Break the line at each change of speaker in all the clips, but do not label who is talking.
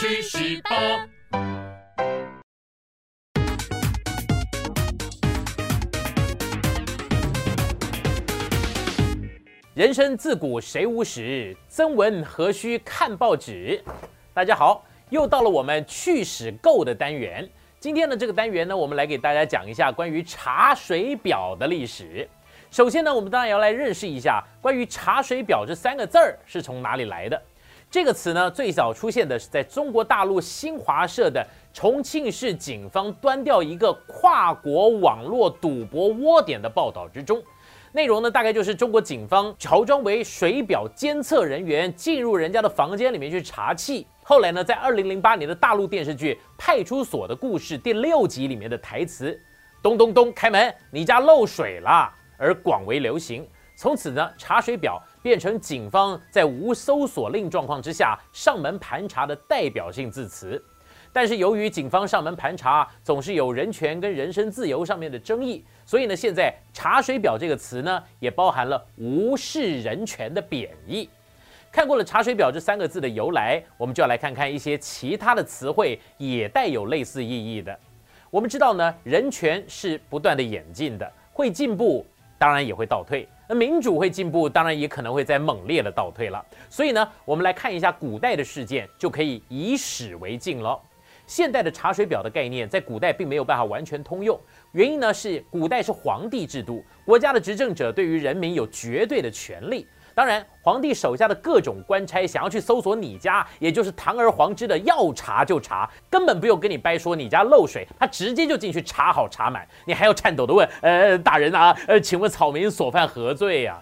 去十八。
人生自古谁无死，曾闻何须看报纸。大家好，又到了我们去史购的单元。今天的这个单元呢，我们来给大家讲一下关于查水表的历史。首先呢，我们当然要来认识一下关于查水表这三个字儿是从哪里来的。这个词呢，最早出现的是在中国大陆新华社的重庆市警方端掉一个跨国网络赌博窝点的报道之中。内容呢，大概就是中国警方乔装为水表监测人员，进入人家的房间里面去查气。后来呢，在二零零八年的大陆电视剧《派出所的故事》第六集里面的台词“咚咚咚，开门，你家漏水了”而广为流行。从此呢，查水表变成警方在无搜索令状况之下上门盘查的代表性字词。但是由于警方上门盘查总是有人权跟人身自由上面的争议，所以呢，现在“查水表”这个词呢，也包含了无视人权的贬义。看过了“查水表”这三个字的由来，我们就要来看看一些其他的词汇也带有类似意义的。我们知道呢，人权是不断的演进的，会进步，当然也会倒退；那民主会进步，当然也可能会在猛烈的倒退了。所以呢，我们来看一下古代的事件，就可以以史为镜了。现代的查水表的概念在古代并没有办法完全通用，原因呢是古代是皇帝制度，国家的执政者对于人民有绝对的权利。当然，皇帝手下的各种官差想要去搜索你家，也就是堂而皇之的要查就查，根本不用跟你掰说你家漏水，他直接就进去查好查满，你还要颤抖的问，呃，大人啊，呃，请问草民所犯何罪呀？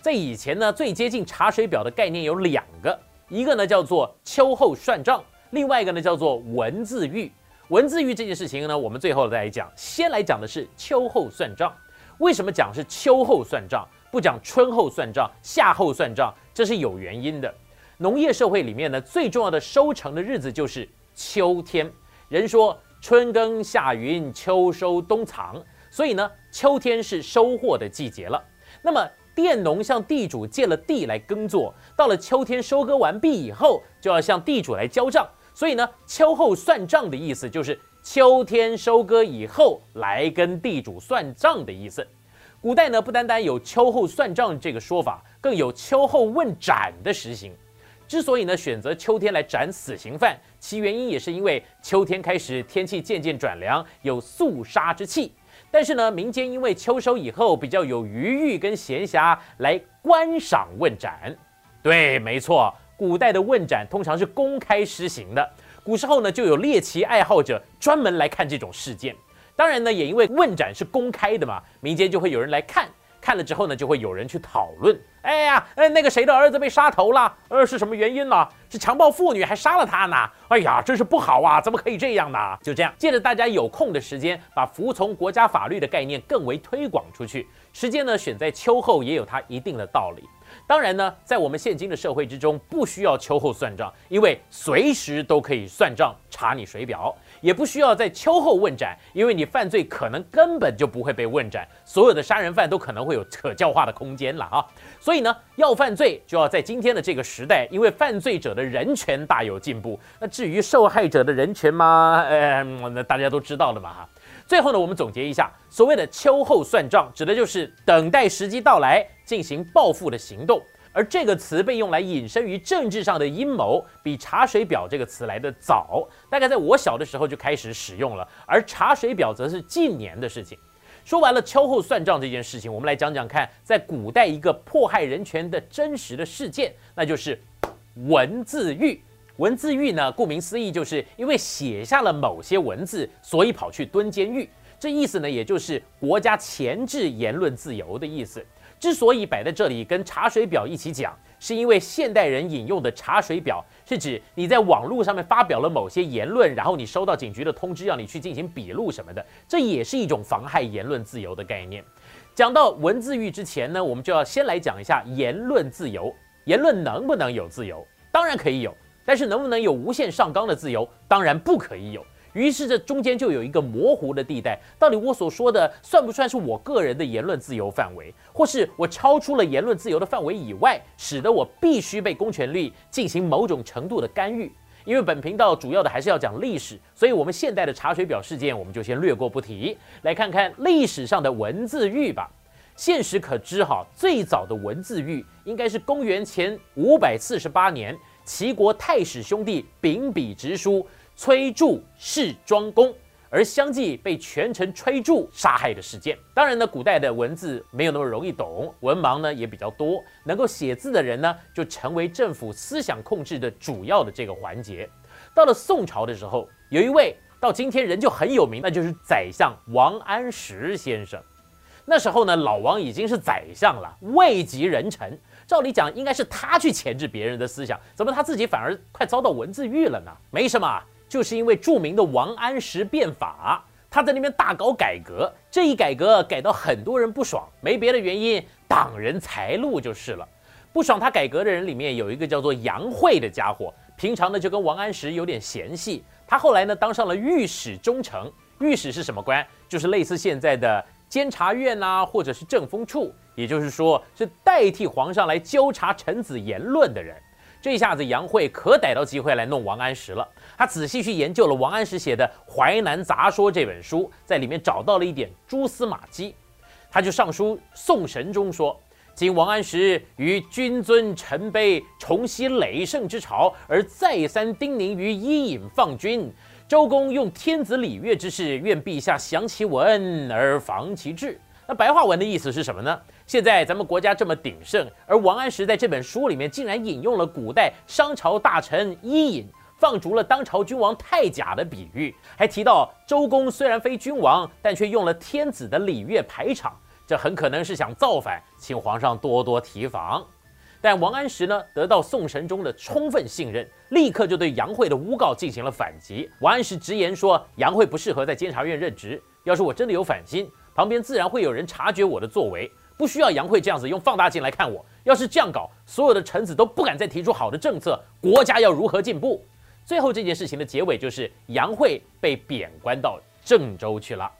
在以前呢，最接近查水表的概念有两个，一个呢叫做秋后算账。另外一个呢叫做文字狱，文字狱这件事情呢，我们最后再来讲。先来讲的是秋后算账。为什么讲是秋后算账，不讲春后算账、夏后算账？这是有原因的。农业社会里面呢，最重要的收成的日子就是秋天。人说春耕夏耘，秋收冬藏，所以呢，秋天是收获的季节了。那么佃农向地主借了地来耕作，到了秋天收割完毕以后，就要向地主来交账。所以呢，秋后算账的意思就是秋天收割以后来跟地主算账的意思。古代呢，不单单有秋后算账这个说法，更有秋后问斩的实行。之所以呢选择秋天来斩死刑犯，其原因也是因为秋天开始天气渐渐转凉，有肃杀之气。但是呢，民间因为秋收以后比较有余裕跟闲暇来观赏问斩。对，没错。古代的问斩通常是公开施行的，古时候呢就有猎奇爱好者专门来看这种事件。当然呢，也因为问斩是公开的嘛，民间就会有人来看，看了之后呢，就会有人去讨论。哎呀，哎，那个谁的儿子被杀头了？呃，是什么原因呢？是强暴妇女还杀了他呢？哎呀，真是不好啊！怎么可以这样呢？就这样，借着大家有空的时间，把服从国家法律的概念更为推广出去。时间呢，选在秋后也有它一定的道理。当然呢，在我们现今的社会之中，不需要秋后算账，因为随时都可以算账查你水表；也不需要在秋后问斩，因为你犯罪可能根本就不会被问斩，所有的杀人犯都可能会有可教化的空间了啊！所以呢，要犯罪就要在今天的这个时代，因为犯罪者的人权大有进步。那至于受害者的人权吗？呃，那大家都知道了嘛哈。最后呢，我们总结一下，所谓的秋后算账，指的就是等待时机到来进行报复的行动。而这个词被用来引申于政治上的阴谋，比查水表这个词来的早，大概在我小的时候就开始使用了。而查水表则是近年的事情。说完了秋后算账这件事情，我们来讲讲看，在古代一个迫害人权的真实的事件，那就是文字狱。文字狱呢，顾名思义，就是因为写下了某些文字，所以跑去蹲监狱。这意思呢，也就是国家钳制言论自由的意思。之所以摆在这里跟查水表一起讲，是因为现代人引用的查水表是指你在网络上面发表了某些言论，然后你收到警局的通知，让你去进行笔录什么的，这也是一种妨害言论自由的概念。讲到文字狱之前呢，我们就要先来讲一下言论自由。言论能不能有自由？当然可以有。但是能不能有无限上纲的自由？当然不可以有。于是这中间就有一个模糊的地带，到底我所说的算不算是我个人的言论自由范围，或是我超出了言论自由的范围以外，使得我必须被公权力进行某种程度的干预？因为本频道主要的还是要讲历史，所以我们现代的查水表事件我们就先略过不提，来看看历史上的文字狱吧。现实可知，哈，最早的文字狱应该是公元前五百四十八年，齐国太史兄弟秉笔直书崔杼弑庄公，而相继被权臣崔杼杀害的事件。当然呢，古代的文字没有那么容易懂，文盲呢也比较多，能够写字的人呢就成为政府思想控制的主要的这个环节。到了宋朝的时候，有一位到今天人就很有名，那就是宰相王安石先生。那时候呢，老王已经是宰相了，位极人臣。照理讲，应该是他去钳制别人的思想，怎么他自己反而快遭到文字狱了呢？没什么，就是因为著名的王安石变法，他在那边大搞改革，这一改革改到很多人不爽，没别的原因，挡人财路就是了。不爽他改革的人里面有一个叫做杨慧的家伙，平常呢就跟王安石有点嫌隙。他后来呢当上了御史中丞，御史是什么官？就是类似现在的。监察院呐，或者是政风处，也就是说是代替皇上来纠察臣子言论的人。这下子，杨慧可逮到机会来弄王安石了。他仔细去研究了王安石写的《淮南杂说》这本书，在里面找到了一点蛛丝马迹。他就上书宋神宗说：“今王安石于君尊臣卑，重熙累盛之朝，而再三叮咛于伊尹放君。”周公用天子礼乐之事，愿陛下详其文而防其志。那白话文的意思是什么呢？现在咱们国家这么鼎盛，而王安石在这本书里面竟然引用了古代商朝大臣伊尹放逐了当朝君王太甲的比喻，还提到周公虽然非君王，但却用了天子的礼乐排场，这很可能是想造反，请皇上多多提防。但王安石呢，得到宋神宗的充分信任，立刻就对杨惠的诬告进行了反击。王安石直言说，杨惠不适合在监察院任职。要是我真的有反心，旁边自然会有人察觉我的作为，不需要杨惠这样子用放大镜来看我。要是这样搞，所有的臣子都不敢再提出好的政策，国家要如何进步？最后这件事情的结尾就是杨惠被贬官到郑州去了。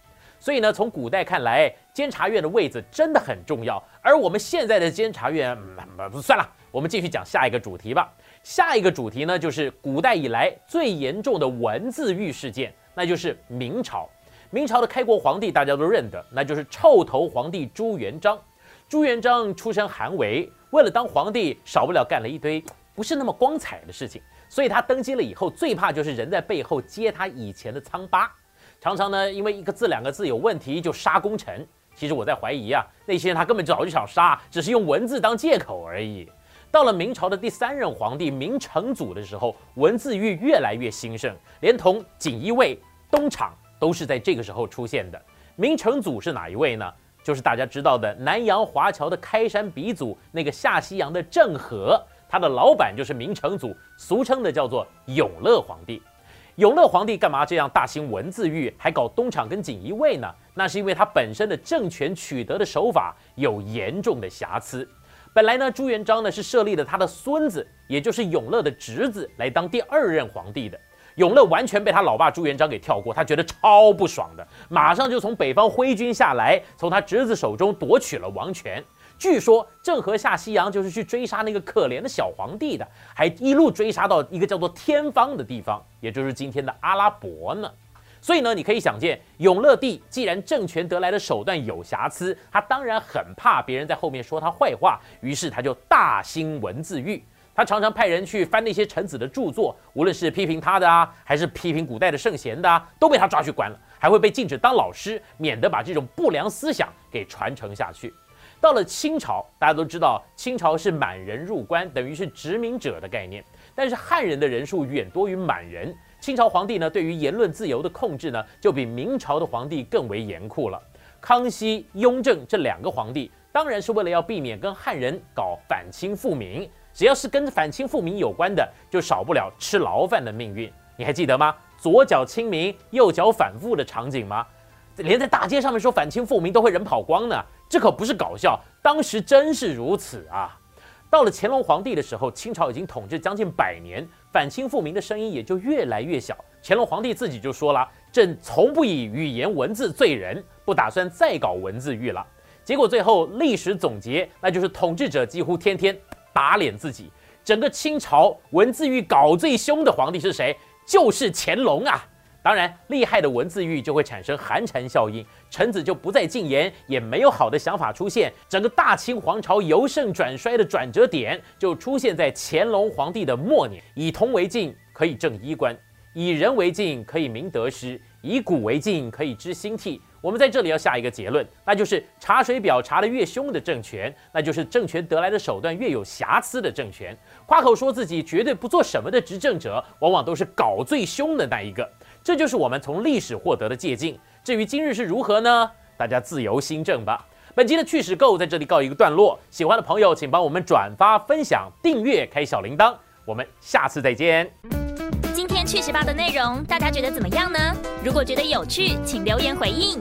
所以呢，从古代看来，监察院的位子真的很重要。而我们现在的监察院，算了，我们继续讲下一个主题吧。下一个主题呢，就是古代以来最严重的文字狱事件，那就是明朝。明朝的开国皇帝大家都认得，那就是臭头皇帝朱元璋。朱元璋出身寒微，为了当皇帝，少不了干了一堆不是那么光彩的事情。所以他登基了以后，最怕就是人在背后揭他以前的疮疤。常常呢，因为一个字两个字有问题就杀功臣。其实我在怀疑啊，那些人他根本早就想杀，只是用文字当借口而已。到了明朝的第三任皇帝明成祖的时候，文字狱越来越兴盛，连同锦衣卫、东厂都是在这个时候出现的。明成祖是哪一位呢？就是大家知道的南洋华侨的开山鼻祖，那个下西洋的郑和，他的老板就是明成祖，俗称的叫做永乐皇帝。永乐皇帝干嘛这样大兴文字狱，还搞东厂跟锦衣卫呢？那是因为他本身的政权取得的手法有严重的瑕疵。本来呢，朱元璋呢是设立了他的孙子，也就是永乐的侄子来当第二任皇帝的。永乐完全被他老爸朱元璋给跳过，他觉得超不爽的，马上就从北方挥军下来，从他侄子手中夺取了王权。据说郑和下西洋就是去追杀那个可怜的小皇帝的，还一路追杀到一个叫做天方的地方，也就是今天的阿拉伯呢。所以呢，你可以想见，永乐帝既然政权得来的手段有瑕疵，他当然很怕别人在后面说他坏话，于是他就大兴文字狱。他常常派人去翻那些臣子的著作，无论是批评他的啊，还是批评古代的圣贤的啊，都被他抓去关了，还会被禁止当老师，免得把这种不良思想给传承下去。到了清朝，大家都知道，清朝是满人入关，等于是殖民者的概念。但是汉人的人数远多于满人，清朝皇帝呢，对于言论自由的控制呢，就比明朝的皇帝更为严酷了。康熙、雍正这两个皇帝，当然是为了要避免跟汉人搞反清复明，只要是跟反清复明有关的，就少不了吃牢饭的命运。你还记得吗？左脚清明，右脚反复的场景吗？连在大街上面说反清复明都会人跑光呢。这可不是搞笑，当时真是如此啊！到了乾隆皇帝的时候，清朝已经统治将近百年，反清复明的声音也就越来越小。乾隆皇帝自己就说了：“朕从不以语言文字罪人，不打算再搞文字狱了。”结果最后历史总结，那就是统治者几乎天天打脸自己。整个清朝文字狱搞最凶的皇帝是谁？就是乾隆啊！当然，厉害的文字狱就会产生寒蝉效应，臣子就不再进言，也没有好的想法出现。整个大清皇朝由盛转衰的转折点就出现在乾隆皇帝的末年。以铜为镜，可以正衣冠；以人为镜，可以明得失；以古为镜，可以知兴替。我们在这里要下一个结论，那就是查水表查得越凶的政权，那就是政权得来的手段越有瑕疵的政权。夸口说自己绝对不做什么的执政者，往往都是搞最凶的那一个。这就是我们从历史获得的借鉴。至于今日是如何呢？大家自由心证吧。本期的趣史购在这里告一个段落，喜欢的朋友请帮我们转发、分享、订阅、开小铃铛。我们下次再见。
今天趣史吧的内容大家觉得怎么样呢？如果觉得有趣，请留言回应。